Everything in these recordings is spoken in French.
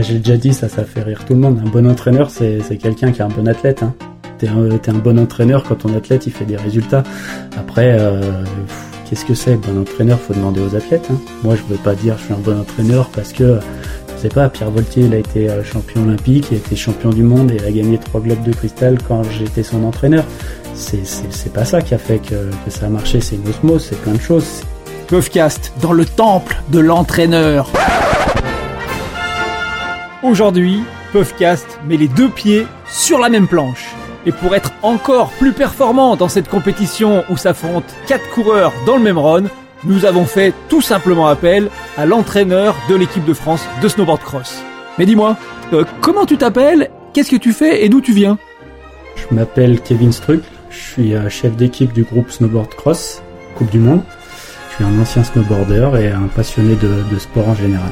j'ai déjà dit, ça, ça fait rire tout le monde. Un bon entraîneur, c'est quelqu'un qui est un bon athlète. Hein. T'es un, bon entraîneur quand ton athlète il fait des résultats. Après, euh, qu'est-ce que c'est bon entraîneur? Faut demander aux athlètes. Hein. Moi, je veux pas dire je suis un bon entraîneur parce que je sais pas. Pierre Voltier, il a été euh, champion olympique, il a été champion du monde et a gagné trois globes de cristal quand j'étais son entraîneur. C'est pas ça qui a fait que, ça a marché. C'est une c'est plein de choses. Puffcast dans le temple de l'entraîneur. Aujourd'hui, Puffcast met les deux pieds sur la même planche. Et pour être encore plus performant dans cette compétition où s'affrontent quatre coureurs dans le même run, nous avons fait tout simplement appel à l'entraîneur de l'équipe de France de snowboard cross. Mais dis-moi, euh, comment tu t'appelles Qu'est-ce que tu fais et d'où tu viens? Je m'appelle Kevin Struck, je suis euh, chef d'équipe du groupe Snowboard Cross, Coupe du Monde. Je suis un ancien snowboarder et un passionné de, sport en général.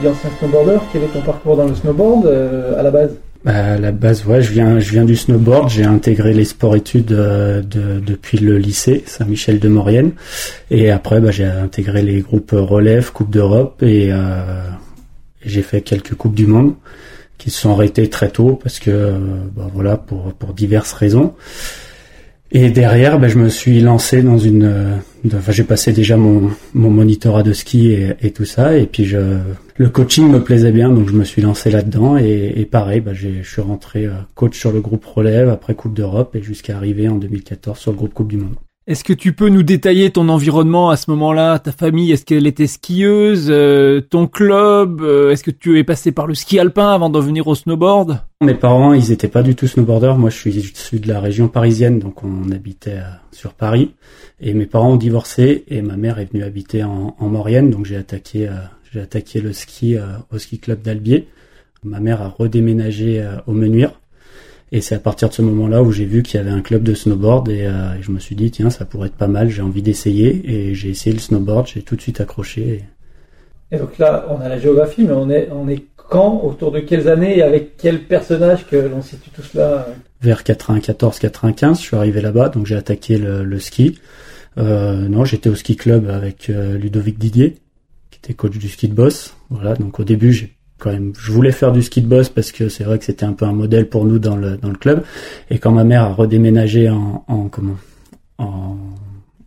Dis ancien snowboarder, quel est ton parcours dans le snowboard euh, à la base? Bah, à la base, ouais, je viens, je viens du snowboard. J'ai intégré les sports-études euh, de, depuis le lycée Saint-Michel de Maurienne, et après, bah, j'ai intégré les groupes relève, Coupe d'Europe, et euh, j'ai fait quelques coupes du monde qui se sont arrêtées très tôt parce que, bah, voilà, pour pour diverses raisons. Et derrière, ben, je me suis lancé dans une. Euh, enfin, j'ai passé déjà mon, mon monitorat de ski et, tout ça, et puis je, le coaching me plaisait bien, donc je me suis lancé là-dedans. Et, et pareil, ben, je suis rentré euh, coach sur le groupe relève, après Coupe d'Europe, et jusqu'à arriver en 2014 sur le groupe Coupe du Monde. Est-ce que tu peux nous détailler ton environnement à ce moment-là? Ta famille, est-ce qu'elle était skieuse? Euh, Ton club euh, Est-ce que tu es passé par le ski alpin avant d'en venir au snowboard? Mes parents, ils étaient pas du tout snowboarders. Moi, je suis issu de la région parisienne, donc on habitait euh, sur Paris. Et mes parents ont divorcé et ma mère est venue habiter en, en Maurienne, donc j'ai attaqué, j'ai attaqué le ski au ski club d'Albier. Ma mère a redéménagé au Menuire et c'est à partir de ce moment-là où j'ai vu qu'il y avait un club de snowboard euh, et, je me suis dit tiens ça pourrait être pas mal, j'ai envie d'essayer et j'ai essayé le snowboard, j'ai tout de suite accroché. Et... donc là on a la géographie mais on est on est quand, autour de quelles années et avec quel personnage que l'on situe tout cela? Vers 94-95 je suis arrivé là-bas donc j'ai attaqué le, ski. Euh, non j'étais au ski club avec euh, Ludovic Didier qui était coach du ski de boss. Voilà donc au début j'ai je voulais faire du ski de boss parce que c'est vrai que c'était un peu un modèle pour nous dans le dans le club. Et quand ma mère a redéménagé en, en comment en,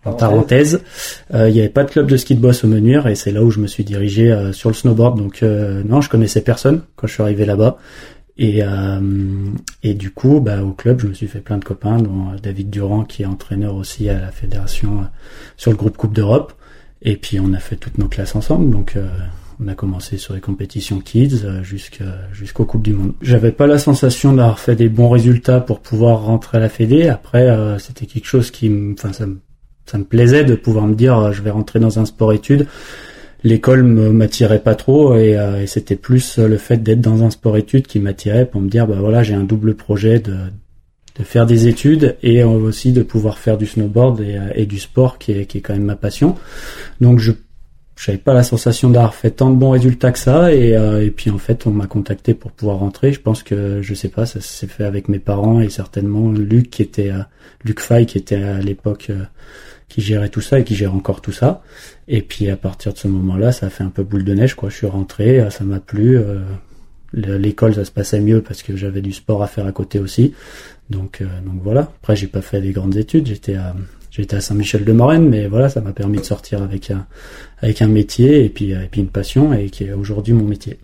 en parenthèse, euh, il n'y avait pas de club de ski de boss au Menuire et c'est là où je me suis dirigé euh, sur le snowboard. Donc euh, non, je connaissais personne quand je suis arrivé là-bas. Et, et du coup, bah, au club, je me suis fait plein de copains, dont David Durand, qui est entraîneur aussi à la fédération sur le groupe Coupe d'Europe. Et puis on a fait toutes nos classes ensemble. Donc on a commencé sur les compétitions kids euh, jusqu'aux Coupes du Monde. J'avais pas la sensation d'avoir fait des bons résultats pour pouvoir rentrer à la Fédé. Après, euh, c'était quelque chose qui, enfin, ça, ça me plaisait de pouvoir me dire, euh, je vais rentrer dans un sport-études. L'école me m'attirait pas trop et, et c'était plus le fait d'être dans un sport-études qui m'attirait pour me dire, bah voilà, j'ai un double projet de de faire des études et aussi de pouvoir faire du snowboard et, et du sport qui est, qui est quand même ma passion. Donc je j'avais pas la sensation d'avoir fait tant de bons résultats que ça et, euh, et puis en fait on m'a contacté pour pouvoir rentrer. Je pense que je sais pas ça s'est fait avec mes parents et certainement Luc qui était euh, Luc Fay qui était à l'époque euh, qui gérait tout ça et qui gère encore tout ça. Et puis à partir de ce moment-là ça a fait un peu boule de neige quoi. Je suis rentré ça m'a plu l'école ça se passait mieux parce que j'avais du sport à faire à côté aussi. Donc donc voilà. Après j'ai pas fait des grandes études. J'étais à j'étais à Saint-Michel-de-Maurienne, mais voilà, ça m'a permis de sortir avec un, avec un métier et puis, et puis une passion et qui est aujourd'hui mon métier.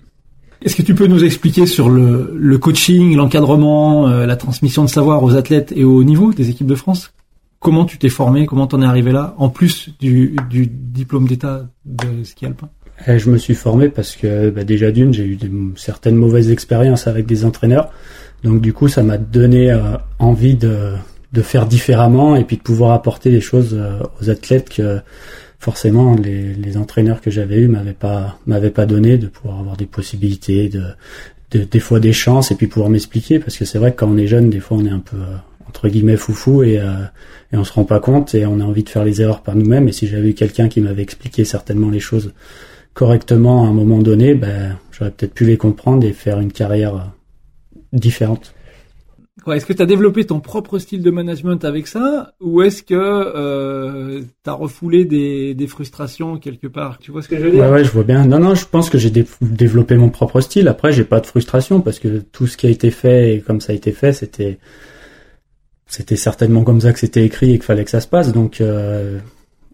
Est-ce que tu peux nous expliquer sur le, le coaching, l'encadrement, euh, la transmission de savoir aux athlètes et au haut niveau des équipes de France? Comment tu t'es formé? Comment t'en es arrivé là? En plus du, du diplôme d'état de ski alpin? Eh, Je me suis formé parce que bah, déjà d'une, j'ai eu certaines mauvaises expériences avec des entraîneurs. Donc du coup, ça m'a donné euh, envie de, de faire différemment et puis de pouvoir apporter des choses euh, aux athlètes que forcément les, les entraîneurs que j'avais eu m'avaient pas m'avaient pas donné de pouvoir avoir des possibilités de, de des fois des chances et puis pouvoir m'expliquer. Parce que c'est vrai que quand on est jeune des fois on est un peu euh, entre guillemets foufou et euh, et on se rend pas compte et on a envie de faire les erreurs par nous-mêmes. Et si j'avais eu quelqu'un qui m'avait expliqué certainement les choses correctement à un moment donné ben j'aurais peut-être pu les comprendre et faire une carrière différente est-ce que tu as développé ton propre style de management avec ça ou est-ce que euh, tu as refoulé des, des, frustrations quelque part? Tu vois ce que je veux dire? Ouais, ouais, je vois bien. Non, non, je pense que j'ai développé mon propre style. Après, j'ai pas de frustration parce que tout ce qui a été fait et comme ça a été fait, c'était c'était certainement comme ça que c'était écrit et qu'il fallait que ça se passe. Donc euh...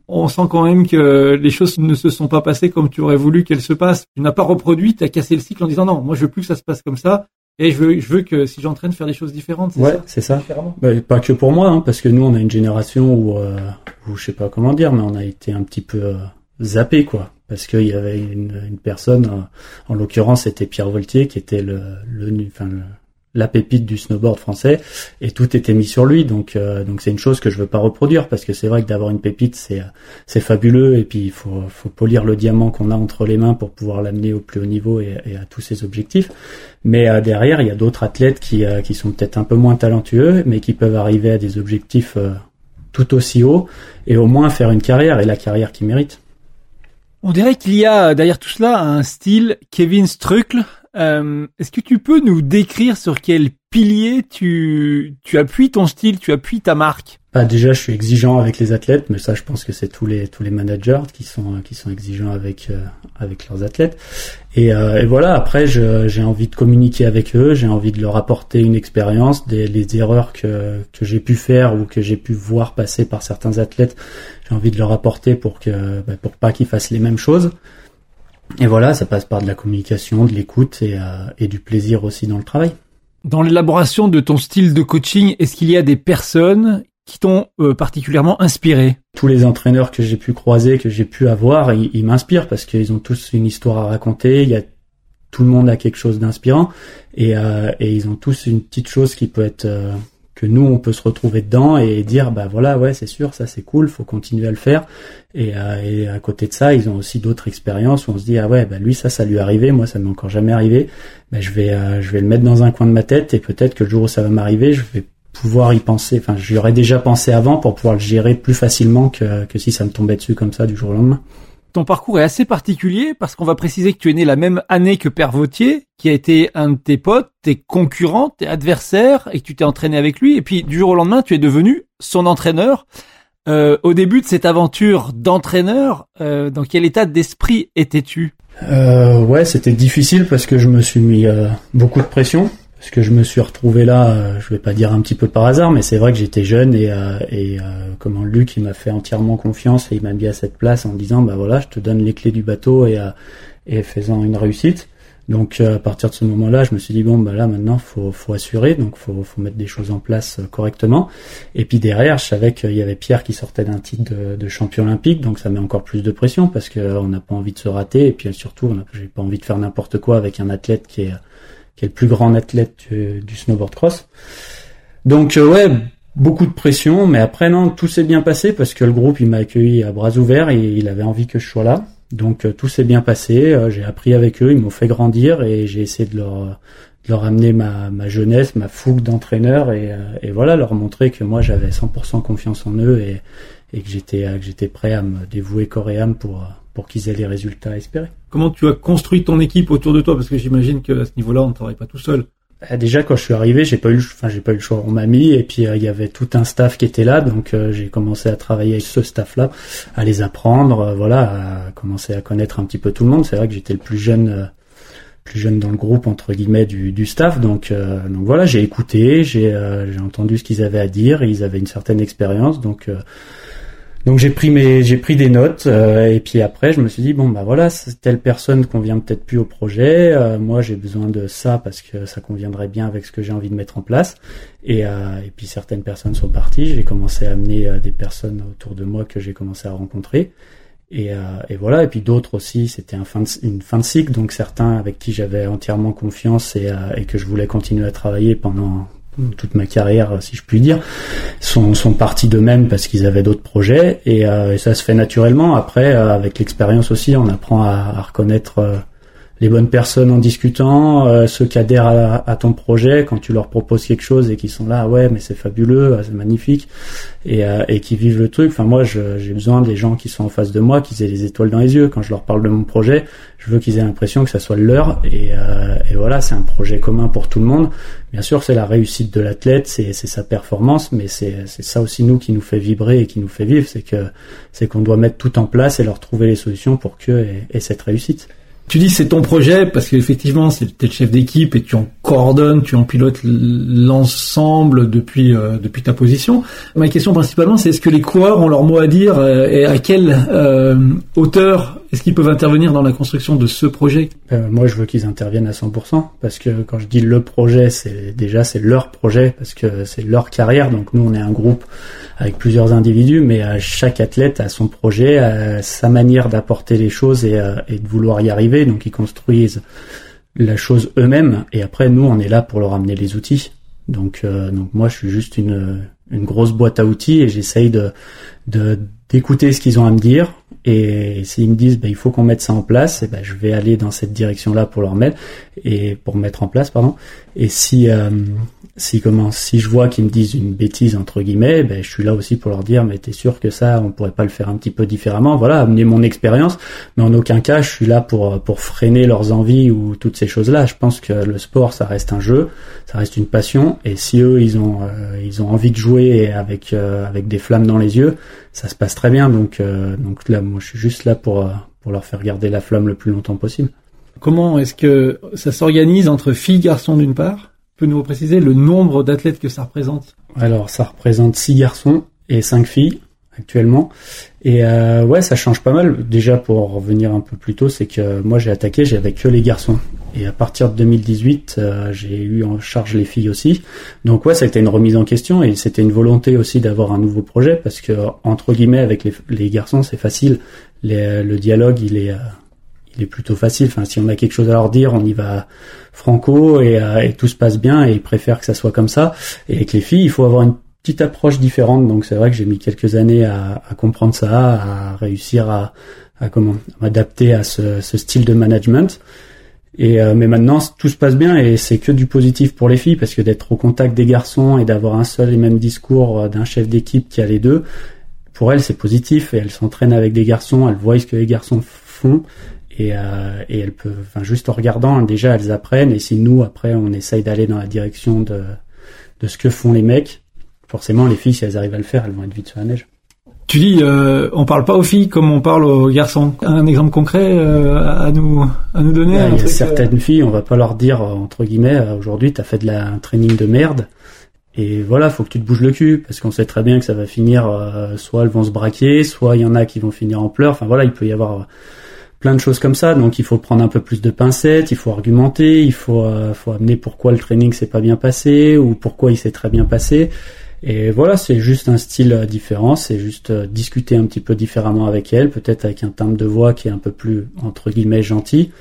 on sent quand même que les choses ne se sont pas passées comme tu aurais voulu qu'elles se passent. Tu n'as pas reproduit, tu as cassé le cycle en disant non, moi je veux plus que ça se passe comme ça. Et je veux, je veux que si j'entraîne faire des choses différentes, c'est ouais, ça? c'est ça. Bah, pas que pour moi, hein, parce que nous on a une génération où, euh, où je sais pas comment dire, mais on a été un petit peu euh, zappé quoi, parce qu'il y avait une, une personne, euh, en l'occurrence c'était Pierre Voltier qui était le, le, enfin, le la pépite du snowboard français et tout était mis sur lui. Donc euh, donc c'est une chose que je veux pas reproduire parce que c'est vrai que d'avoir une pépite c'est c'est fabuleux et puis il faut faut polir le diamant qu'on a entre les mains pour pouvoir l'amener au plus haut niveau et, à tous ses objectifs. Mais euh, derrière il y a d'autres athlètes qui euh, qui sont peut-être un peu moins talentueux mais qui peuvent arriver à des objectifs tout aussi hauts et au moins faire une carrière et la carrière qu'ils méritent. On dirait qu'il y a derrière tout cela un style Kevin Struckle euh, est-ce que tu peux nous décrire sur quel pilier tu, tu appuies ton style, tu appuies ta marque? Bah déjà, je suis exigeant avec les athlètes, mais ça, je pense que c'est tous les tous les managers qui sont qui sont exigeants avec euh, avec leurs athlètes. Et, euh, et voilà. Après, j'ai envie de communiquer avec eux, j'ai envie de leur apporter une expérience, des les erreurs que que j'ai pu faire ou que j'ai pu voir passer par certains athlètes. J'ai envie de leur apporter pour que bah, pour pas qu'ils fassent les mêmes choses. Et voilà, ça passe par de la communication, de l'écoute et, euh, et du plaisir aussi dans le travail. Dans l'élaboration de ton style de coaching, est-ce qu'il y a des personnes qui t'ont euh, particulièrement inspiré? Tous les entraîneurs que j'ai pu croiser, que j'ai pu avoir, ils, m'inspirent parce qu'ils ont tous une histoire à raconter. Il y a tout le monde a quelque chose d'inspirant et, euh, et ils ont tous une petite chose qui peut être que nous on peut se retrouver dedans et dire bah voilà ouais c'est sûr ça c'est cool faut continuer à le faire. Et, euh, et, à côté de ça ils ont aussi d'autres expériences où on se dit ah ouais bah lui ça ça lui est arrivé moi ça m'est encore jamais arrivé. Bah je vais euh, je vais le mettre dans un coin de ma tête et peut-être que le jour où ça va m'arriver je vais pouvoir y penser. Enfin j'y aurais déjà pensé avant pour pouvoir le gérer plus facilement que, que si ça me tombait dessus comme ça du jour au lendemain ton parcours est assez particulier parce qu'on va préciser que tu es né la même année que Père Vautier, qui a été un de tes potes, tes concurrents, tes adversaires, et que tu t'es entraîné avec lui. Et puis du jour au lendemain, tu es devenu son entraîneur. Euh, au début de cette aventure d'entraîneur, euh, dans quel état d'esprit étais-tu? Euh, Ouais, c'était difficile parce que je me suis mis euh, beaucoup de pression parce que je me suis retrouvé là, euh, je vais pas dire un petit peu par hasard, mais c'est vrai que j'étais jeune et, euh, et euh, comment Luc il m'a fait entièrement confiance et il m'a mis à cette place en disant bah voilà je te donne les clés du bateau et, et faisant une réussite. Donc à partir de ce moment-là, je me suis dit bon bah là maintenant faut faut assurer, donc faut faut mettre des choses en place correctement. Et puis derrière, je savais qu'il y avait Pierre qui sortait d'un titre de, champion olympique, donc ça met encore plus de pression parce que on n'a pas envie de se rater et puis surtout j'ai pas envie de faire n'importe quoi avec un athlète qui est qui est le plus grand athlète du, snowboard cross. Donc euh, ouais, beaucoup de pression, mais après non, tout s'est bien passé parce que le groupe il m'a accueilli à bras ouverts et il avait envie que je sois là. Donc euh, tout s'est bien passé, euh, j'ai appris avec eux, ils m'ont fait grandir et j'ai essayé de leur de leur amener ma, ma jeunesse, ma fougue d'entraîneur et, et voilà, leur montrer que moi j'avais 100% confiance en eux et, et que j'étais que j'étais prêt à me dévouer corps et âme pour pour qu'ils aient les résultats espérés. Comment tu as construit ton équipe autour de toi? Parce que j'imagine que à ce niveau-là, on ne travaille pas tout seul. Bah, déjà quand je suis arrivé, j'ai pas eu, enfin j'ai pas eu le choix. On m'a mis et puis euh, il y avait tout un staff qui était là, donc euh, j'ai commencé à travailler avec ce staff-là, à les apprendre, euh, voilà, à commencer à connaître un petit peu tout le monde. C'est vrai que j'étais le plus jeune, plus jeune dans le groupe entre guillemets du, du staff, donc donc voilà, j'ai écouté, j'ai j'ai entendu ce qu'ils avaient à dire, et ils avaient une certaine expérience, donc donc j'ai pris mes j'ai pris des notes euh, et puis après je me suis dit bon bah voilà telle personne convient peut-être plus au projet euh, moi j'ai besoin de ça parce que ça conviendrait bien avec ce que j'ai envie de mettre en place. Et euh, et puis certaines personnes sont parties j'ai commencé à amener des personnes autour de moi que j'ai commencé à rencontrer. Et, et voilà et puis d'autres aussi c'était une fin de cycle donc certains avec qui j'avais entièrement confiance et que je voulais continuer à travailler pendant toute ma carrière, si je puis dire, sont, sont partis d'eux-mêmes parce qu'ils avaient d'autres projets et, euh, ça se fait naturellement. Après, euh, avec l'expérience aussi, on apprend à, à reconnaître euh, les bonnes personnes en discutant, euh, ceux qui adhèrent à, ton projet quand tu leur proposes quelque chose et qui sont là, ouais, mais c'est fabuleux, c'est magnifique, et, et qui vivent le truc. Enfin, moi, j'ai besoin des gens qui sont en face de moi, qui aient les étoiles dans les yeux. Quand je leur parle de mon projet, je veux qu'ils aient l'impression que ça soit le leur et, et voilà, c'est un projet commun pour tout le monde. Bien sûr, c'est la réussite de l'athlète, c'est sa performance, mais c'est ça aussi nous qui nous fait vibrer et qui nous fait vivre, c'est que c'est qu'on doit mettre tout en place et leur trouver les solutions pour que et cette réussite. Tu dis c'est ton projet parce qu'effectivement c'est le chef d'équipe et tu en coordonnes, tu en pilotes l'ensemble depuis euh, depuis ta position. Ma question principalement c'est est-ce que les coureurs ont leur mot à dire euh, et à quelle euh, hauteur est-ce qu'ils peuvent intervenir dans la construction de ce projet? Moi je veux qu'ils interviennent à 100% parce que quand je dis le projet c'est déjà c'est leur projet parce que c'est leur carrière. Donc nous on est un groupe avec plusieurs individus mais chaque athlète a son projet, a sa manière d'apporter les choses et, et de vouloir y arriver. Donc ils construisent la chose eux-mêmes. Et après nous on est là pour leur amener les outils. Donc euh, donc moi je suis juste une une grosse boîte à outils et j'essaye de d'écouter ce qu'ils ont à me dire. Et s'ils me disent bah, il faut qu'on mette ça en place et ben je vais aller dans cette direction là pour leur mettre et pour mettre en place pardon. Et si euh, si si je vois qu'ils me disent une bêtise entre guillemets, ben je suis là aussi pour leur dire mais t'es sûr que ça on pourrait pas le faire un petit peu différemment. Voilà, amener mon expérience, mais en aucun cas je suis là pour pour freiner leurs envies ou toutes ces choses là. Je pense que le sport ça reste un jeu, ça reste une passion et si eux ils ont euh, ils ont envie de jouer avec euh, avec des flammes dans les yeux, ça se passe très bien. Donc euh, donc là moi je suis juste là pour pour leur faire garder la flamme le plus longtemps possible. Comment est-ce que ça s'organise entre filles garçons d'une part? Nous préciser le nombre d'athlètes que ça représente Alors, ça représente 6 garçons et 5 filles actuellement. Et euh, ouais, ça change pas mal. Déjà, pour revenir un peu plus tôt, c'est que moi j'ai attaqué, j'avais que les garçons. Et à partir de 2018, euh, j'ai eu en charge les filles aussi. Donc ouais, été une remise en question et c'était une volonté aussi d'avoir un nouveau projet parce que entre guillemets avec les, les garçons c'est facile. le dialogue il est euh, est plutôt facile. Enfin, si on a quelque chose à leur dire, on y va franco et, euh, et, tout se passe bien et ils préfèrent que ça soit comme ça. Et avec les filles, il faut avoir une petite approche différente. Donc c'est vrai que j'ai mis quelques années à, comprendre ça, à réussir à, comment m'adapter à ce, ce, style de management. Et euh, mais maintenant tout se passe bien et c'est que du positif pour les filles parce que d'être au contact des garçons et d'avoir un seul et même discours euh, d'un chef d'équipe qui a les deux, pour elles c'est positif et elles s'entraînent avec des garçons, elles voient ce que les garçons font et, euh, et elles peuvent, enfin juste en regardant, hein, déjà elles apprennent. Et si nous après on essaye d'aller dans la direction de de ce que font les mecs, forcément les filles si elles arrivent à le faire, elles vont être vite sur la neige. Tu dis, euh, on parle pas aux filles comme on parle aux garçons. Un exemple concret euh, à nous à nous donner. il y a certaines euh, filles, on va pas leur dire entre guillemets, aujourd'hui t'as fait de la un training de merde. Et voilà, faut que tu te bouges le cul parce qu'on sait très bien que ça va finir. soit elles vont se braquer, soit il y en a qui vont finir en pleurs. Enfin voilà, il peut y avoir plein de choses comme ça. Donc il faut prendre un peu plus de pincettes, il faut argumenter, il faut, euh, faut amener pourquoi le training s'est pas bien passé ou pourquoi il s'est très bien passé. Et voilà, c'est juste un style euh, différent, c'est juste euh, discuter un petit peu différemment avec elle, peut-être avec un timbre de voix qui est un peu plus entre guillemets gentil,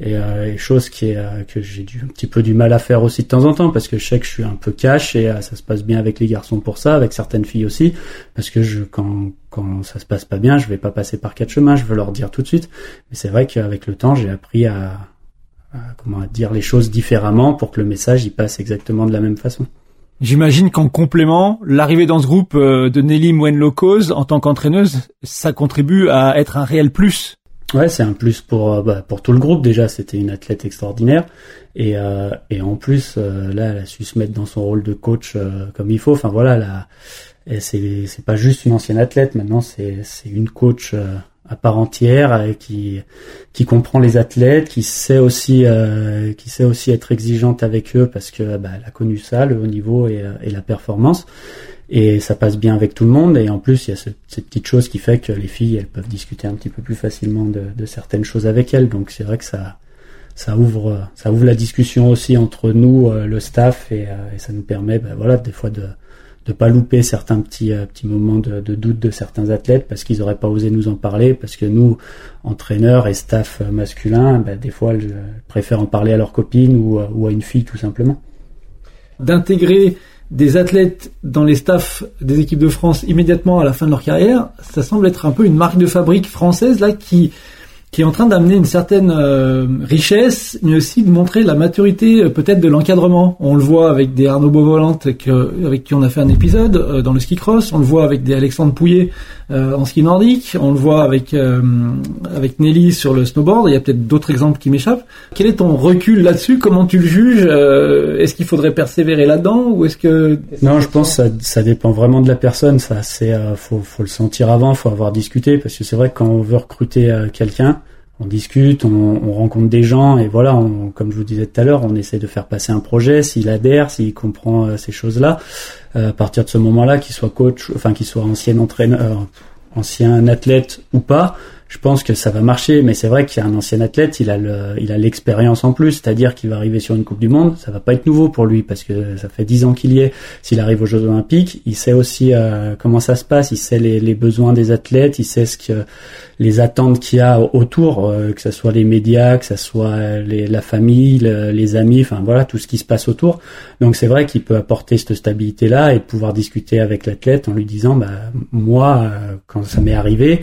et, euh, chose qui est que j'ai du un petit peu du mal à faire aussi de temps en temps parce que je sais que je suis un peu cash et ça se passe bien avec les garçons pour ça, avec certaines filles aussi, parce que je quand quand ça se passe pas bien, je vais pas passer par quatre chemins, je veux leur dire tout de suite. Mais c'est vrai qu'avec le temps, j'ai appris à, comment dire les choses différemment pour que le message il passe exactement de la même façon. J'imagine qu'en complément, l'arrivée dans ce groupe euh, de Nelly Mwenlo-Cause en tant qu'entraîneuse, ça contribue à être un réel plus. Ouais, c'est un plus pour euh, bah, pour tout le groupe déjà. C'était une athlète extraordinaire et euh, et en plus là, elle a su se mettre dans son rôle de coach comme il faut. Enfin voilà, là, c'est c'est pas juste une ancienne athlète. Maintenant, c'est c'est une coach à part entière euh, qui qui comprend les athlètes, qui sait aussi euh, qui sait aussi être exigeante avec eux parce que bah, elle a connu ça, le haut niveau et, euh, et, la performance. Et ça passe bien avec tout le monde. Et en plus, il y a ce, cette petite chose qui fait que les filles, elles peuvent discuter un petit peu plus facilement de, de certaines choses avec elles. Donc c'est vrai que ça ça ouvre ça ouvre la discussion aussi entre nous, le staff, et, et ça nous permet, bah, voilà, des fois de de pas louper certains petits euh, petits moments de, doute de certains athlètes parce qu'ils auraient pas osé nous en parler parce que nous entraîneurs et staff euh, masculin ben, des fois ils préfèrent en parler à leur copine ou, ou à une fille tout simplement d'intégrer des athlètes dans les staffs des équipes de France immédiatement à la fin de leur carrière ça semble être un peu une marque de fabrique française là qui qui est en train d'amener une certaine euh, richesse, mais aussi de montrer la maturité euh, peut-être de l'encadrement. On le voit avec des Arnaud Beauvolant avec qui on a fait un épisode euh, dans le ski cross, on le voit avec des Alexandre Pouillet en ski nordique, on le voit avec avec Nelly sur le snowboard. Il y a peut-être d'autres exemples qui m'échappent. Quel est ton recul là-dessus? Comment tu le juges? Est-ce qu'il faudrait persévérer là-dedans ou est-ce que Non, je pense que ça, ça dépend vraiment de la personne. Ça, c'est faut faut le sentir avant, faut avoir discuté parce que c'est vrai que quand on veut recruter quelqu'un on discute, on, rencontre des gens et voilà, comme je vous disais tout à l'heure, on essaie de faire passer un projet. S'il adhère, s'il comprend euh, ces choses-là, euh, à partir de ce moment-là, qu'il soit coach, enfin qu'il soit ancien entraîneur, euh, ancien athlète ou pas, je pense que ça va marcher. Mais c'est vrai qu'il y a un ancien athlète, il a le, il a l'expérience en plus, c'est-à-dire qu'il va arriver sur une Coupe du Monde, ça va pas être nouveau pour lui parce que ça fait dix ans qu'il y est. S'il arrive aux Jeux Olympiques, il sait aussi euh, comment ça se passe, il sait les, les, besoins des athlètes, il sait ce que les attentes qu'il y a autour, euh, que ce soit les médias, que ce soit les, la famille, les amis, enfin voilà tout ce qui se passe autour. Donc c'est vrai qu'il peut apporter cette stabilité là et pouvoir discuter avec l'athlète en lui disant bah moi euh, quand ça m'est arrivé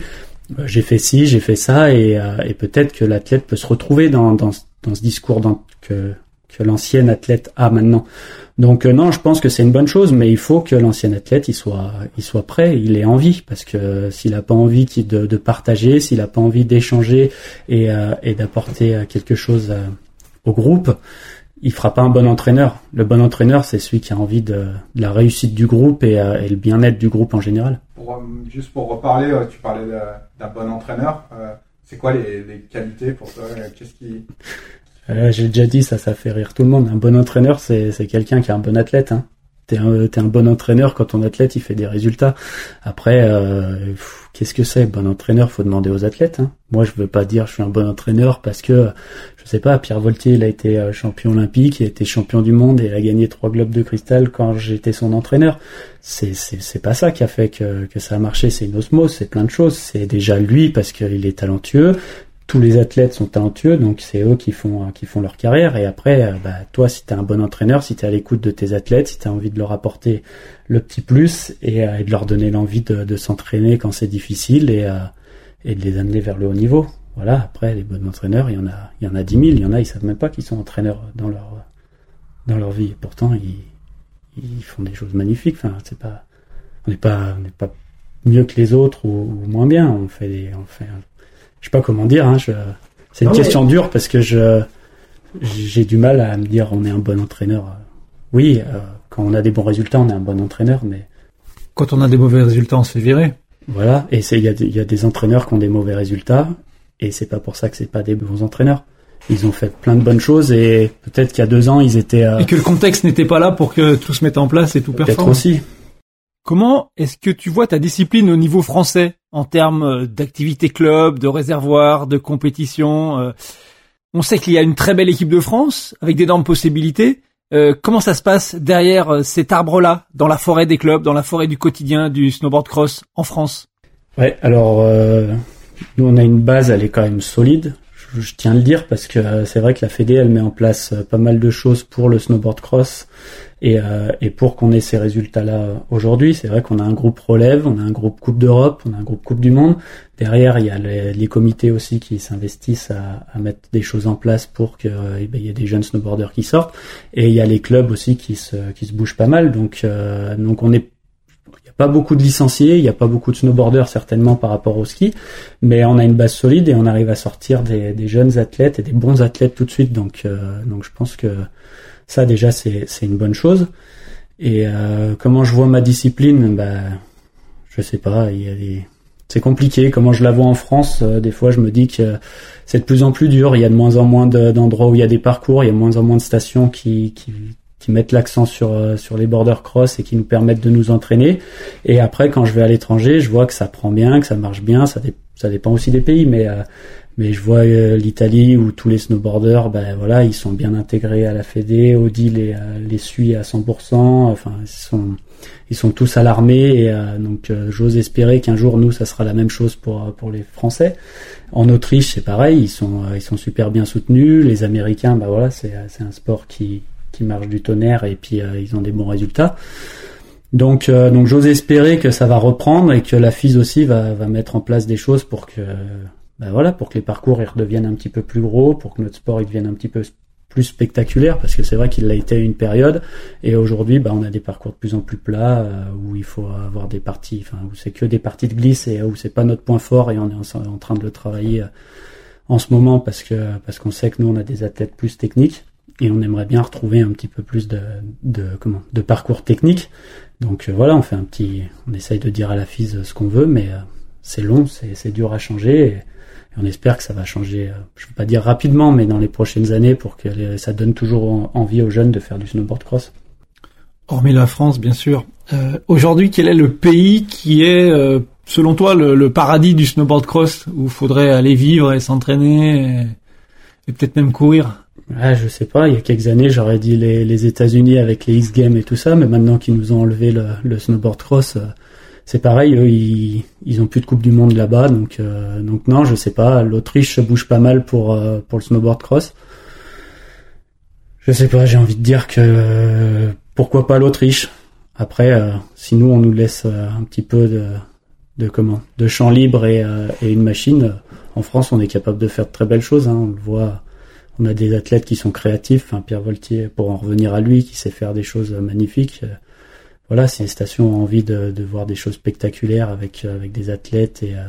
j'ai fait ci, j'ai fait ça, et, euh, et peut-être que l'athlète peut se retrouver dans, dans, dans ce discours que, que l'ancien athlète a maintenant. Donc euh, non, je pense que c'est une bonne chose, mais il faut que l'ancien athlète il soit, il soit prêt, il ait envie, parce que s'il a pas envie de, de partager, s'il a pas envie d'échanger et, euh, et d'apporter quelque chose au groupe, il fera pas un bon entraîneur. Le bon entraîneur, c'est celui qui a envie de, la réussite du groupe et, et le bien-être du groupe en général. Pour, juste pour reparler, tu parlais d'un bon entraîneur. Euh, c'est quoi les, les, qualités pour toi Qu'est-ce qui euh, J'ai déjà dit ça, ça fait rire tout le monde. Un bon entraîneur, c'est quelqu'un qui est un bon athlète. Hein. T'es un, bon entraîneur quand ton athlète il fait des résultats. Après, euh, qu'est-ce que c'est Bon entraîneur, faut demander aux athlètes. Hein. Moi, je veux pas dire je suis un bon entraîneur parce que je sais pas. Pierre Voltier, il a été euh, champion olympique, il a été champion du monde et a gagné trois globes de cristal quand j'étais son entraîneur. C'est c'est pas ça qui a fait que que ça a marché. C'est une osmose, c'est plein de choses. C'est déjà lui parce qu'il est talentueux tous les athlètes sont talentueux, donc c'est eux qui font qui font leur carrière. Et après, euh, bah, toi, si tu es un bon entraîneur, si tu es à l'écoute de tes athlètes, si tu as envie de leur apporter le petit plus et, euh, de leur donner l'envie de, s'entraîner quand c'est difficile et, euh, de les amener vers le haut niveau. Voilà. Après, les bons entraîneurs, il y en a, il y en a dix mille. Il y en a, ils savent même pas qu'ils sont entraîneurs dans leur dans leur vie. Et pourtant, ils, ils font des choses magnifiques. Enfin, c'est pas, on n'est pas, on n'est pas mieux que les autres ou, moins bien. On fait des, on fait je sais pas comment dire. Hein, c'est une question dure parce que je j'ai du mal à me dire on est un bon entraîneur. Oui, euh, quand on a des bons résultats, on est un bon entraîneur, mais quand on a des mauvais résultats, on se fait virer. Voilà, et il y, a, y a des entraîneurs qui ont des mauvais résultats, et c'est pas pour ça que c'est pas des bons entraîneurs. Ils ont fait plein de bonnes choses et peut-être qu'il y a deux ans ils étaient. Euh, et que le contexte n'était pas là pour que tout se mette en place et tout performe. Peut-être aussi. Comment est-ce que tu vois ta discipline au niveau français en termes euh, d'activité club, de réservoir, de compétition euh? On sait qu'il y a une très belle équipe de France avec d'énormes possibilités. Euh, comment ça se passe derrière cet arbre-là, dans la forêt des clubs, dans la forêt du quotidien du snowboard cross en France? Ouais, alors nous on a une base, elle est quand même solide. Je, tiens à le dire parce que c'est vrai que la Fédé elle met en place pas mal de choses pour le snowboard cross et, euh, et pour qu'on ait ces résultats-là aujourd'hui, c'est vrai qu'on a un groupe relève, on a un groupe Coupe d'Europe, on a un groupe Coupe du Monde. Derrière, il y a les, comités aussi qui s'investissent à, à, mettre des choses en place pour qu'il euh, eh ben, y ait des jeunes snowboarders qui sortent. Et il y a les clubs aussi qui se, qui se bougent pas mal. Donc, euh, donc on est pas beaucoup de licenciés, il n'y a pas beaucoup de snowboarders certainement par rapport au ski, mais on a une base solide et on arrive à sortir des, des jeunes athlètes et des bons athlètes tout de suite. Donc, euh, donc je pense que ça déjà c'est une bonne chose. Et euh, comment je vois ma discipline, bah je sais pas, il y a des c'est compliqué. Comment je la vois en France, euh, des fois je me dis que c'est de plus en plus dur. Il y a de moins en moins d'endroits où il y a des parcours, il y a de moins en moins de stations qui, qui, qui mettent l'accent sur euh, sur les border cross et qui nous permettent de nous entraîner. Et après, quand je vais à l'étranger, je vois que ça prend bien, que ça marche bien. Ça, dépend aussi des pays, mais mais je vois euh, l'Italie où tous les snowboarders, ben voilà, ils sont bien intégrés à la Fédé. Audi les, euh, les suit à 100%. Enfin, ils sont, ils sont tous alarmés. Et euh, donc, j'ose espérer qu'un jour, nous, ça sera la même chose pour pour les Français. En Autriche, c'est pareil. Ils sont, ils sont super bien soutenus. Les Américains, ben voilà, c'est c'est un sport qui qui marche du tonnerre et puis ils ont des bons résultats. Donc, donc j'ose espérer que ça va reprendre et que la FIS aussi va, va mettre en place des choses pour que bah voilà, pour que les parcours ils redeviennent un petit peu plus gros, pour que notre sport il devienne un petit peu plus spectaculaire, parce que c'est vrai qu'il l'a été une période, et aujourd'hui, bah, on a des parcours de plus en plus plats, euh, où il faut avoir des parties, enfin, où c'est que des parties de glisse et où c'est pas notre point fort, et on est en, train de le travailler euh, en ce moment parce que parce qu'on sait que nous on a des athlètes plus techniques et on aimerait bien retrouver un petit peu plus de, de comment de parcours technique. Donc euh, voilà, on fait un petit, on essaye de dire à la FISE ce qu'on veut, mais c'est long, c'est dur à changer. Et, on espère que ça va changer, euh, je ne veux pas dire rapidement, mais dans les prochaines années pour que ça donne toujours envie aux jeunes de faire du snowboard cross. Hormis la France, bien sûr. Euh, aujourd'hui, quel est le pays qui est, euh, selon toi, le, paradis du snowboard cross où faudrait aller vivre et s'entraîner et, peut-être même courir? Ah, je sais pas, il y a quelques années, j'aurais dit les, États-Unis avec les X Games et tout ça, mais maintenant qu'ils nous ont enlevé le, snowboard cross, c'est pareil, eux, ils, ils ont plus de Coupe du Monde là-bas, donc euh, donc non, je sais pas. L'Autriche bouge pas mal pour euh, pour le snowboard cross. Je sais pas, j'ai envie de dire que pourquoi pas l'Autriche. Après, euh, si nous on nous laisse un petit peu de de comment, de champ libre et, et une machine, en France on est capable de faire de très belles choses. Hein, on le voit. On a des athlètes qui sont créatifs. Enfin, Pierre Voltier, pour en revenir à lui, qui sait faire des choses magnifiques voilà, si les stations ont envie de, voir des choses spectaculaires avec, euh, avec des athlètes et, euh,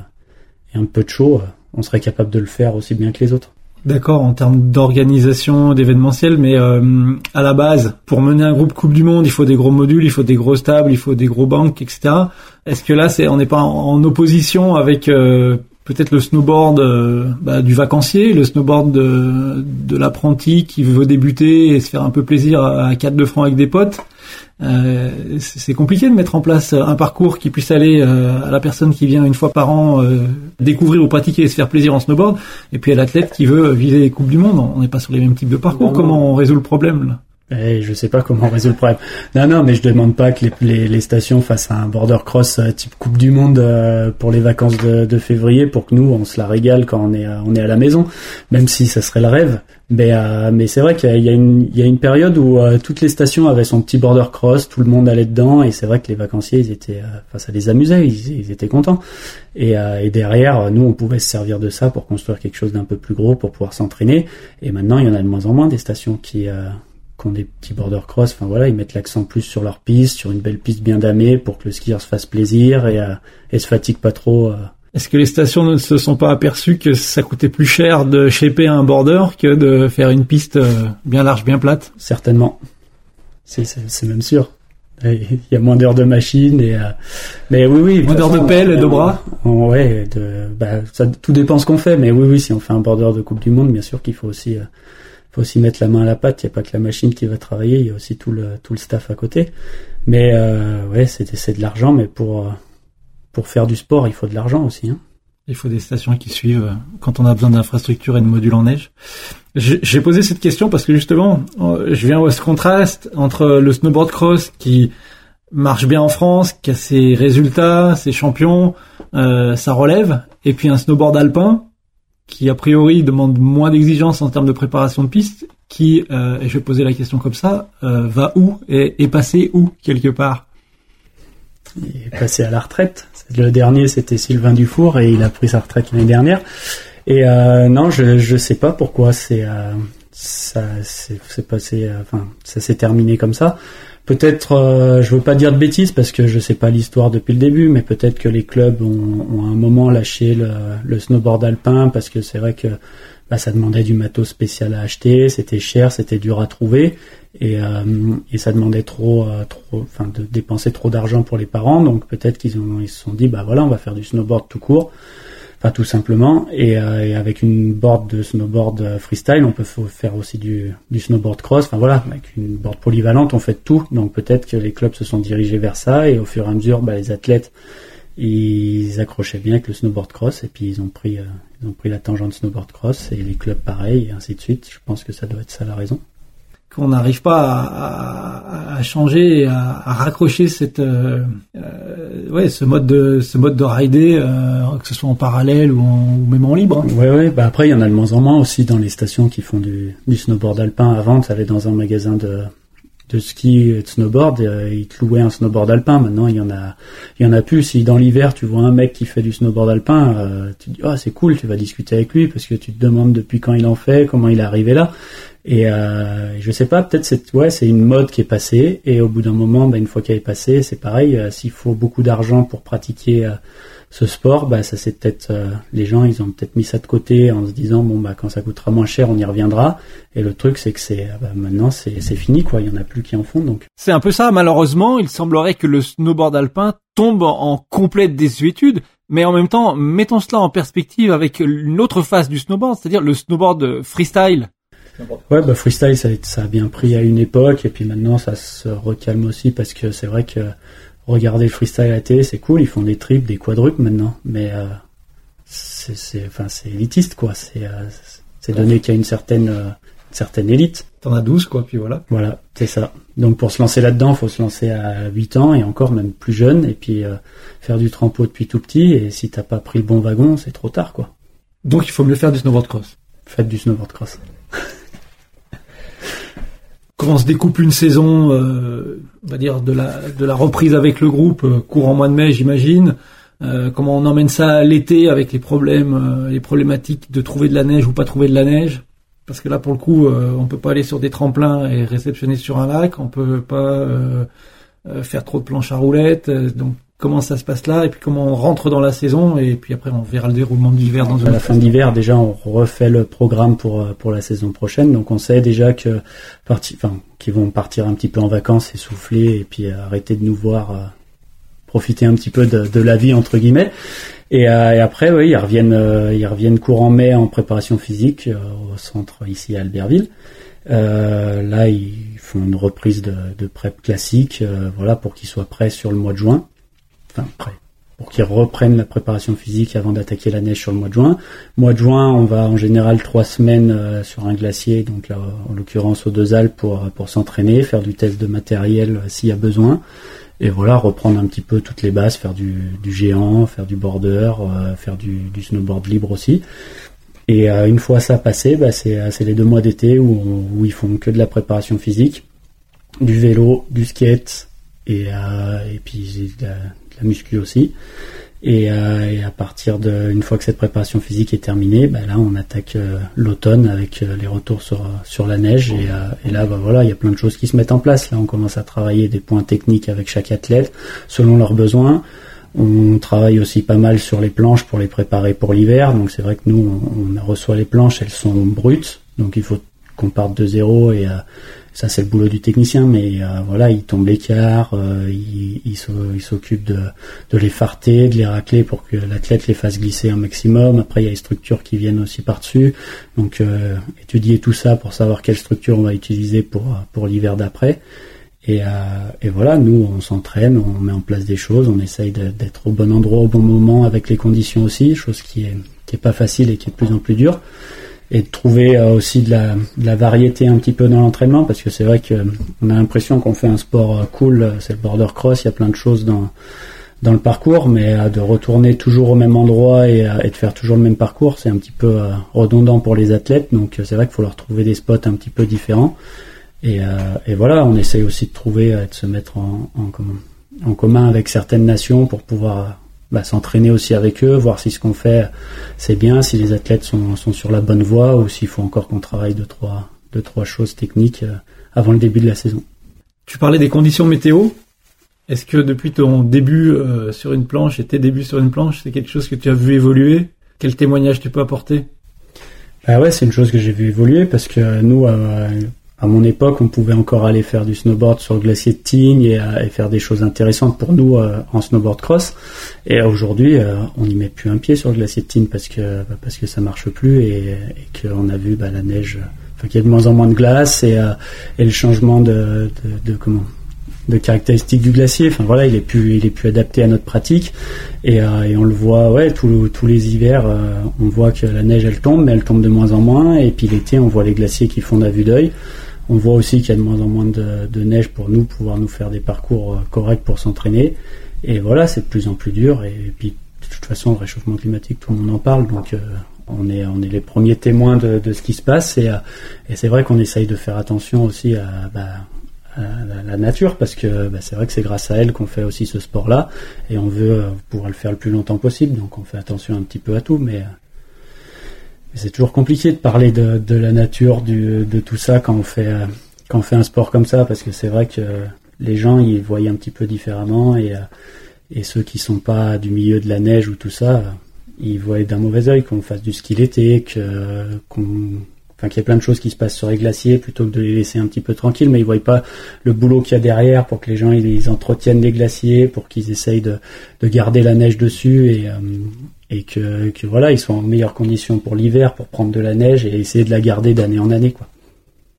un peu de show, euh, on serait capable de le faire aussi bien que les autres. D'accord, en termes d'organisation, d'événementiel, mais euh, à la base, pour mener un groupe Coupe du Monde, il faut des gros modules, il faut des grosses tables, il faut des gros bancs, etc. Est-ce que là, on n'est pas en, opposition avec euh, peut-être le snowboard euh, bah, du vacancier, le snowboard de, de l'apprenti qui veut débuter et se faire un peu plaisir à, à 4 de francs avec des potes euh, c'est compliqué de mettre en place un parcours qui puisse aller euh, à la personne qui vient une fois par an euh, découvrir ou pratiquer et se faire plaisir en snowboard, et puis à l'athlète qui veut viser les coupes du monde. On n'est pas sur les mêmes types de parcours. Comment on résout le problème là? Eh, je sais pas comment on résout le problème. Non, non, mais je demande pas que les, les, les stations fassent un border cross type Coupe du Monde pour les vacances de, de, février pour que nous on se la régale quand on est on est à la maison, même si ça serait le rêve. Mais, euh, mais c'est vrai qu'il y, y, a une période où euh, toutes les stations avaient son petit border cross, tout le monde allait dedans, et c'est vrai que les vacanciers, ils étaient, euh, enfin, ça les amusait, ils, ils étaient contents. Et, et, derrière, nous, on pouvait se servir de ça pour construire quelque chose d'un peu plus gros, pour pouvoir s'entraîner. Et maintenant, il y en a de moins en moins des stations qui, qui ont des petits border cross. Enfin voilà, ils mettent l'accent plus sur leur piste, sur une belle piste bien damée, pour que le skieur se fasse plaisir et, et se fatigue pas trop est-ce que les stations ne se sont pas aperçues que ça coûtait plus cher de shaper un border que de faire une piste euh, bien large, bien plate? Certainement. C'est même sûr. Il y a moins d'heures de machine et euh, mais oui oui moins d'heures de pelle et de bras ouais de bah ça tout dépend ce qu'on fait mais oui oui si on fait un border de coupe du monde bien sûr qu'il faut aussi euh, faut aussi mettre la main à la pâte il n'y a pas que la machine qui va travailler il y a aussi tout le tout le staff à côté mais euh, ouais c'est de l'argent mais pour pour faire du sport, il faut de l'argent aussi. Hein. Il faut des stations qui suivent euh, quand on a besoin d'infrastructures et de modules en neige. J'ai posé cette question parce que justement, euh, je viens voir ce contraste entre le snowboard cross qui marche bien en France, qui a ses résultats, ses champions, euh, ça relève, et puis un snowboard alpin qui a priori demande moins d'exigences en termes de préparation de piste, qui, et je vais poser la question comme ça, va où et est passé où quelque part? Il est passé à la retraite. Le dernier, c'était Sylvain Dufour et il a pris sa retraite l'année dernière. Et euh, non, je je sais pas pourquoi c'est euh, ça c'est passé, euh, enfin ça s'est terminé comme ça. Peut-être, euh, je veux pas dire de bêtises parce que je sais pas l'histoire depuis le début, mais peut-être que les clubs ont, ont, à un moment lâché le, le snowboard alpin parce que c'est vrai que bah, ça demandait du matos spécial à acheter, c'était cher, c'était dur à trouver et, euh, et ça demandait trop, euh, trop, enfin de dépenser trop d'argent pour les parents. Donc peut-être qu'ils ont, ils se sont dit bah voilà, on va faire du snowboard tout court, tout simplement. Et, euh, et avec une board de snowboard freestyle, on peut faire aussi du, snowboard cross. Enfin voilà, avec une board polyvalente, on fait tout. Donc peut-être que les clubs se sont dirigés vers ça et au fur et à mesure, bah, les athlètes ils accrochaient bien avec le snowboard cross et puis ils ont pris ils ont pris la tangente snowboard cross et les clubs pareil et ainsi de suite. Je pense que ça doit être ça la raison. Qu'on n'arrive pas à, à, changer, à, à raccrocher cette, euh, euh, ouais, ce mode de, ce mode de rider, euh, que ce soit en parallèle ou, en, ou même en libre. Hein. Ouais, ouais. Bah après, il y en a de moins en moins aussi dans les stations qui font du, du snowboard alpin. Avant, tu allais dans un magasin de, de ski et de snowboard, euh, ils te louaient un snowboard alpin. Maintenant, il y en a, il y en a plus. Si dans l'hiver tu vois un mec qui fait du snowboard alpin, euh, tu te dis ah c'est cool, tu vas discuter avec lui parce que tu te demandes depuis quand il en fait, comment il est arrivé là. Et euh, je sais pas, peut-être c'est ouais, c'est une mode qui est passée et au bout d'un moment, bah, une fois qu'elle est passée, c'est pareil. Euh, s'il faut beaucoup d'argent pour pratiquer euh, ce sport, bah ça c'est peut-être euh, les gens ils ont peut-être mis ça de côté en se disant bon bah quand ça coûtera moins cher on y reviendra. Et le truc c'est que c'est bah, maintenant c'est c'est fini quoi, il y en a plus qui en font donc. C'est un peu ça malheureusement. Il semblerait que le snowboard alpin tombe en complète désuétude. Mais en même temps, mettons cela en perspective avec une autre face du snowboard, c'est-à-dire le snowboard freestyle. Ouais, bah freestyle, ça, ça a bien pris à une époque, et puis maintenant ça se recalme aussi parce que c'est vrai que regarder le freestyle à la télé, c'est cool, ils font des triples, des quadruples maintenant, mais euh, c'est, enfin, c'est élitiste quoi, c'est, euh, donné qu'il y a une certaine, euh, une certaine élite. T'en as 12 quoi, puis voilà. Voilà, c'est ça. Donc pour se lancer là-dedans, faut se lancer à 8 ans et encore même plus jeune, et puis euh, faire du trampo depuis tout petit, et si t'as pas pris le bon wagon, c'est trop tard quoi. Donc il faut mieux faire du snowboard cross. Faites du snowboard cross. Comment se découpe une saison, euh, on va dire de la de la reprise avec le groupe euh, courant mois de mai, j'imagine. Euh, comment on emmène ça l'été avec les problèmes, euh, les problématiques de trouver de la neige ou pas trouver de la neige? Parce que là, pour le coup, euh, on peut pas aller sur des tremplins et réceptionner sur un lac. On peut pas faire trop de planches à roulettes. donc, comment ça se passe là Et puis, comment on rentre dans la saison Et puis après, on verra le déroulement de l'hiver dans à la fin d'hiver, déjà, on refait le programme pour euh, pour la saison prochaine. Donc, on sait déjà que parti, enfin, qu'ils vont partir un petit peu en vacances, essouffler, et puis euh, arrêter de nous voir euh, profiter un petit peu de, de la vie entre guillemets. Et, euh, et après, oui, ils reviennent, euh, ils reviennent courant mai en préparation physique euh, au centre ici à Albertville. Euh, là, ils font une reprise de, de prep classique, euh, voilà, pour qu'ils soient prêts sur le mois de juin. Pour qu'ils reprennent la préparation physique avant d'attaquer la neige sur le mois de juin. Mois de juin, on va en général trois semaines euh, sur un glacier, donc là, en l'occurrence aux Deux Alpes, pour, pour s'entraîner, faire du test de matériel euh, s'il y a besoin. Et voilà, reprendre un petit peu toutes les bases, faire du, du géant, faire du border, euh, faire du, snowboard libre aussi. Et euh, une fois ça passé, bah, c'est euh, les deux mois d'été où, où ils font que de la préparation physique, du vélo, du skate et, euh, et puis de la, la muscu aussi. Et, euh, et à partir de une fois que cette préparation physique est terminée, bah, là on attaque euh, l'automne avec euh, les retours sur sur la neige et, là bah voilà il y a plein de choses qui se mettent en place. Là on commence à travailler des points techniques avec chaque athlète selon leurs besoins. On travaille aussi pas mal sur les planches pour les préparer pour l'hiver. Donc c'est vrai que nous, on, on reçoit les planches, elles sont brutes. Donc il faut qu'on parte de zéro et ça c'est le boulot du technicien. Mais euh, voilà, il tombe l'écart, euh, il, il s'o- il s'occupe de, de les farter, de les racler pour que l'athlète les fasse glisser un maximum. Après il y a les structures qui viennent aussi par-dessus. Donc euh, étudier tout ça pour savoir quelle structure on va utiliser pour, pour l'hiver d'après. Et, euh, et voilà, nous, on s'entraîne, on met en place des choses, on essaye d'être au bon endroit au bon moment avec les conditions aussi, chose qui est, qui est pas facile et qui est de plus en plus dure. Et de trouver euh, aussi de la, variété un petit peu dans l'entraînement, parce que c'est vrai que euh, a l'impression qu'on fait un sport euh, cool, c'est le border cross, il y a plein de choses dans, dans le parcours, mais de retourner toujours au même endroit et, de faire toujours le même parcours, c'est un petit peu redondant pour les athlètes, donc c'est vrai qu'il faut leur trouver des spots un petit peu différents. Et, voilà, on essaye aussi de trouver, de se mettre en, en, commun, avec certaines nations pour pouvoir bah, s'entraîner aussi avec eux, voir si ce qu'on fait c'est bien, si les athlètes sont, sont sur la bonne voie ou s'il faut encore qu'on travaille deux trois, deux, trois choses techniques euh, avant le début de la saison. Tu parlais des conditions météo. Est-ce que depuis ton début euh, sur une planche et tes débuts sur une planche, c'est quelque chose que tu as vu évoluer? Quel témoignage tu peux apporter? Bah ouais, c'est une chose que j'ai vu évoluer parce que nous, euh, à mon époque, on pouvait encore aller faire du snowboard sur le glacier de Tignes et, euh, faire des choses intéressantes pour nous euh, en snowboard cross. Et aujourd'hui, euh, on n'y met plus un pied sur le glacier de Tignes parce que parce que ça marche plus et, qu'on a vu bah, la neige, enfin qu'il y a de moins en moins de glace et, le changement de, de, comment de caractéristiques du glacier. Enfin voilà, il est plus, il est plus adapté à notre pratique et, on le voit, ouais, tous tous les hivers, on voit que la neige elle tombe, mais elle tombe de moins en moins. Et puis l'été, on voit les glaciers qui fondent à vue d'œil. On voit aussi qu'il y a de moins en moins de, neige pour nous pouvoir nous faire des parcours euh, corrects pour s'entraîner. Et voilà, c'est de plus en plus dur. Et, puis de toute façon, le réchauffement climatique, tout le monde en parle, donc. euh, on est, les premiers témoins de, ce qui se passe et, euh, et c'est vrai qu'on essaye de faire attention aussi à, bah, la, nature parce que bah, c'est vrai que c'est grâce à elle qu'on fait aussi ce sport-là et on veut pouvoir le faire le plus longtemps possible. Donc on fait attention un petit peu à tout, mais c'est toujours compliqué de parler de, la nature, de tout ça quand on fait quand on fait un sport comme ça, parce que c'est vrai que les gens ils voient un petit peu différemment et et ceux qui sont pas du milieu de la neige ou tout ça, ils voient d'un mauvais oeil qu'on fasse du ski l'été, qu'on enfin qu'il y ait plein de choses qui se passent sur les glaciers plutôt que de les laisser un petit peu tranquilles, mais ils voient pas le boulot qu'il y a derrière pour que les gens ils, entretiennent les glaciers, pour qu'ils essayent de, de garder la neige dessus et et que, que voilà, ils sont en meilleures conditions pour l'hiver, pour prendre de la neige et essayer de la garder d'année en année, quoi.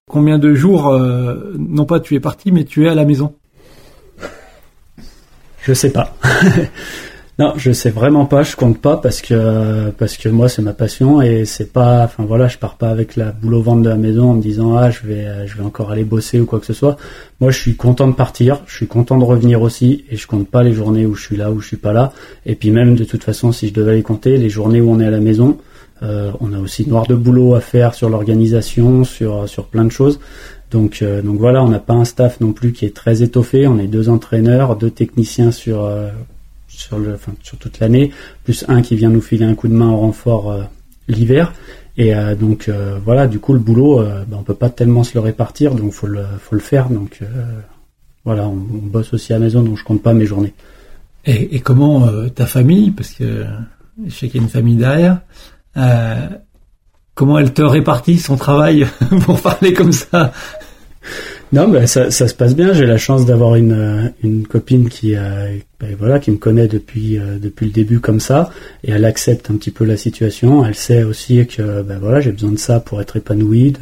Combien de jours, euh, non pas tu es parti, mais tu es à la maison? Je sais pas. Non, je sais vraiment pas, je compte pas parce que parce que moi c'est ma passion et c'est pas, enfin voilà, je pars pas avec la boule au ventre de la maison en me disant ah je vais je vais encore aller bosser ou quoi que ce soit. Moi je suis content de partir, je suis content de revenir aussi et je compte pas les journées où je suis là ou je suis pas là. Et puis même de toute façon si je devais les compter, les journées où on est à la maison, euh, on a aussi noir de boulot à faire sur l'organisation, sur sur plein de choses. Donc, euh, donc voilà, on n'a pas un staff non plus qui est très étoffé. On est deux entraîneurs, deux techniciens sur euh, sur, toute l'année, plus un qui vient nous filer un coup de main au renfort euh, l'hiver. Et euh, donc euh, voilà, du coup le boulot, ben, on peut pas tellement se le répartir, donc faut le faut le faire. Donc voilà, on, bosse aussi à la maison, donc je compte pas mes journées. Et, et comment ta famille, parce que je sais qu'il y a une famille derrière, comment elle te répartit son travail pour parler comme ça? Non, mais ça, ça se passe bien. J'ai la chance d'avoir une, euh, une copine qui, euh, ben voilà, qui me connaît depuis euh, depuis le début comme ça, et elle accepte un petit peu la situation. Elle sait aussi que ben voilà, j'ai besoin de ça pour être épanoui,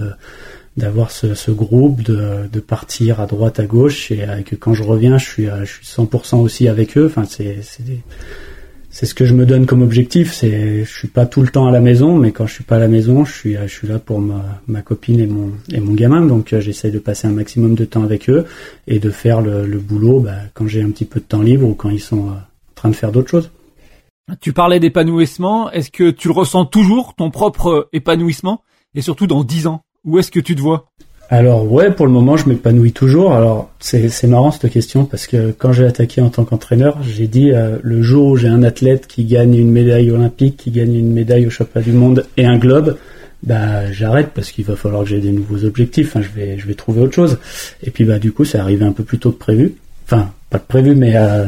d'avoir ce, ce, groupe, de, de partir à droite, à gauche, et que quand je reviens, je suis je suis 100% aussi avec eux. Enfin, c'est c'est ce que je me donne comme objectif. C'est, je suis pas tout le temps à la maison, mais quand je suis pas à la maison, je suis, là pour ma, copine et mon gamin. Donc euh, j'essaie de passer un maximum de temps avec eux et de faire le, le boulot bah, quand j'ai un petit peu de temps libre ou quand ils sont euh, en train de faire d'autres choses. Tu parlais d'épanouissement. Est-ce que tu le ressens toujours ton propre épanouissement? Et surtout dans dix ans Où est-ce que tu te vois? Alors ouais, pour le moment, je m'épanouis toujours. Alors c'est marrant cette question parce que quand j'ai attaqué en tant qu'entraîneur, j'ai dit euh, le jour où j'ai un athlète qui gagne une médaille olympique, qui gagne une médaille au championnat du monde et un globe, bah j'arrête parce qu'il va falloir que j'ai des nouveaux objectifs. Enfin, je vais je vais trouver autre chose. Et puis bah du coup, c'est arrivé un peu plus tôt que prévu. Enfin, pas de prévu, mais euh,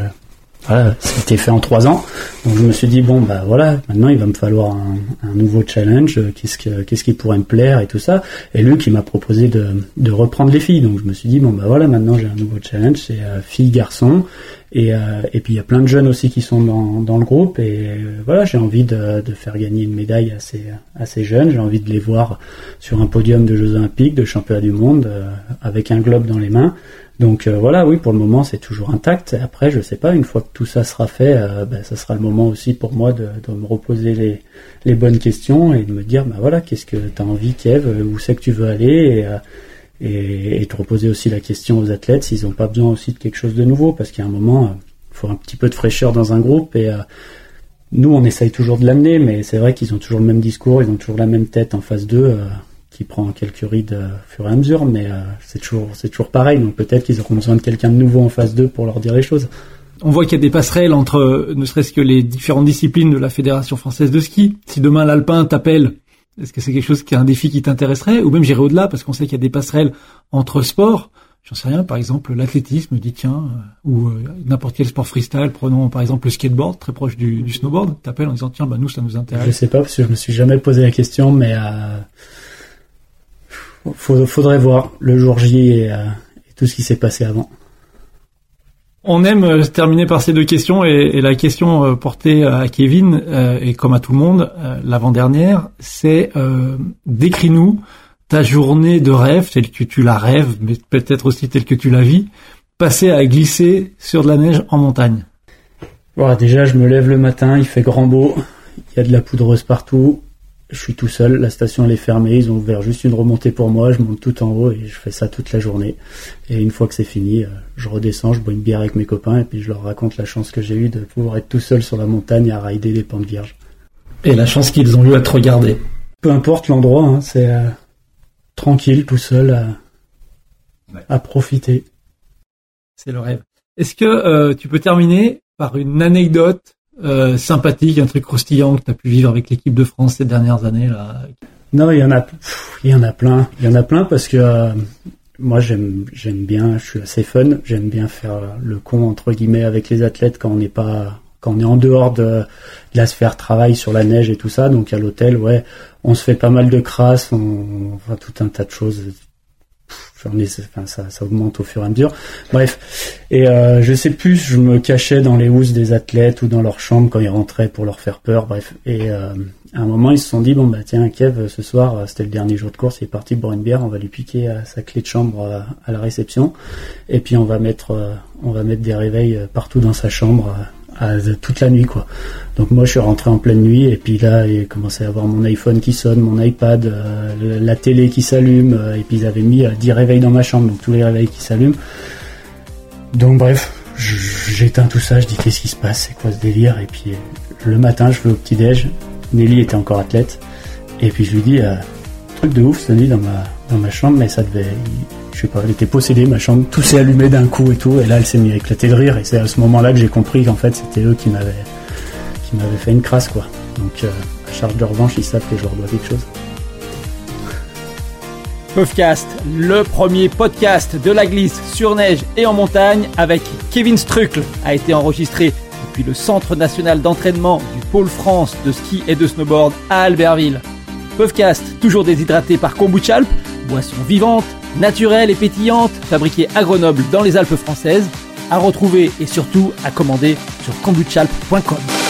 voilà, c'était fait en trois ans. Donc je me suis dit bon bah voilà, maintenant il va me falloir un, un nouveau challenge. Qu'est-ce que qu'est-ce qui pourrait me plaire et tout ça. Et lui qui m'a proposé de, de reprendre les filles. Donc je me suis dit bon bah voilà, maintenant j'ai un nouveau challenge, c'est euh, filles garçons. Et euh, et puis il y a plein de jeunes aussi qui sont dans dans le groupe et euh, voilà, j'ai envie de, de faire gagner une médaille à ces à ces jeunes. J'ai envie de les voir sur un podium de Jeux Olympiques, de championnat du monde, euh, avec un globe dans les mains. Donc euh, voilà, oui, pour le moment c'est toujours intact. Après, je sais pas, une fois que tout ça sera fait, euh, ben, ça sera le moment aussi pour moi de, me reposer les, bonnes questions et de me dire, bah voilà, qu'est-ce que tu as envie, Kev, où c'est que tu veux aller et, euh, et, et, te reposer aussi la question aux athlètes s'ils n'ont pas besoin aussi de quelque chose de nouveau, parce qu'il y a un moment, il faut un petit peu de fraîcheur dans un groupe et nous on essaye toujours de l'amener, mais c'est vrai qu'ils ont toujours le même discours, ils ont toujours la même tête en face d'eux qui prend quelques rides euh, au fur et à mesure, mais euh, c'est toujours, c'est toujours pareil. Donc peut-être qu'ils auront besoin de quelqu'un de nouveau en face d'eux pour leur dire les choses. On voit qu'il y a des passerelles entre ne serait-ce que les différentes disciplines de la Fédération française de ski. Si demain l'alpin t'appelle, est-ce que c'est quelque chose qui est un défi qui t'intéresserait? Ou même j'irai au-delà parce qu'on sait qu'il y a des passerelles entre sports. J'en sais rien, par exemple l'athlétisme, dit tiens, euh, ou n'importe quel sport freestyle, prenons par exemple le skateboard, très proche du, du snowboard, t'appelles en disant tiens, bah nous ça nous intéresse. Je sais pas parce que je me suis jamais posé la question, mais faudrait voir le jour J euh, et, tout ce qui s'est passé avant. On aime euh, terminer par ces deux questions et, la question euh, portée à Kevin et comme à tout le monde l'avant-dernière, c'est décris-nous ta journée de rêve telle que tu la rêves, mais peut-être aussi telle que tu la vis, passer à glisser sur de la neige en montagne. Voilà, déjà je me lève le matin, il fait grand beau, il y a de la poudreuse partout, je suis tout seul, la station elle est fermée, ils ont ouvert juste une remontée pour moi, je monte tout en haut et je fais ça toute la journée. Et une fois que c'est fini, euh, je redescends, je bois une bière avec mes copains et puis je leur raconte la chance que j'ai eue de pouvoir être tout seul sur la montagne à rider des pentes vierges. Et la chance qu'ils ont eu à te regarder. Peu importe l'endroit, hein, c'est euh, tranquille, tout seul, à, à profiter. C'est le rêve. Est-ce que euh, tu peux terminer par une anecdote euh, sympathique, un truc croustillant que tu as pu vivre avec l'équipe de France ces dernières années là Non, il y en a, il y en a plein. Il y en a plein parce que euh, moi j'aime j'aime bien, je suis assez fun. J'aime bien faire le con entre guillemets avec les athlètes quand on n'est pas quand on est en dehors de, de, la sphère travail sur la neige et tout ça. Donc à l'hôtel, ouais, on se fait pas mal de crasses, on, on voit tout un tas de choses ça, augmente au fur et à mesure. Bref, et euh, je sais plus, je me cachais dans les housses des athlètes ou dans leur chambre quand ils rentraient pour leur faire peur. Bref, et euh, à un moment ils se sont dit bon bah tiens Kev, ce soir euh, c'était le dernier jour de course, il est parti boire une bière, on va lui piquer à sa clé de chambre à, euh, la réception, et puis euh, on va mettre des réveils partout dans sa chambre toute la nuit quoi. Donc moi je suis rentré en pleine nuit et puis là il commençait à avoir mon iPhone qui sonne, mon iPad, euh, la télé qui s'allume euh, et puis ils avaient mis euh, 10 réveils dans ma chambre donc tous les réveils qui s'allument. Donc bref, j'éteins tout ça, je dis qu'est-ce qui se passe, c'est quoi ce délire et puis le matin je vais au petit déj, Nelly était encore athlète et puis je lui dis truc de ouf cette nuit dans ma dans ma chambre mais ça devait je sais pas, elle était possédée, ma chambre, tout s'est allumé d'un coup et tout, et là elle s'est mise à éclater de rire, et c'est à ce moment-là que j'ai compris qu'en fait c'était eux qui m'avaient qui m'avaient fait une crasse quoi. Donc euh, à charge de revanche, ils savent que je leur dois quelque chose. Puffcast, le premier podcast de la glisse sur neige et en montagne avec Kevin Struckle, a été enregistré depuis le Centre national d'entraînement du Pôle France de ski et de snowboard à Albertville. Puffcast, toujours déshydraté par Kombucha boisson vivante naturelle et pétillante, fabriquée à Grenoble dans les Alpes françaises, à retrouver et surtout à commander sur kombuchalp.com.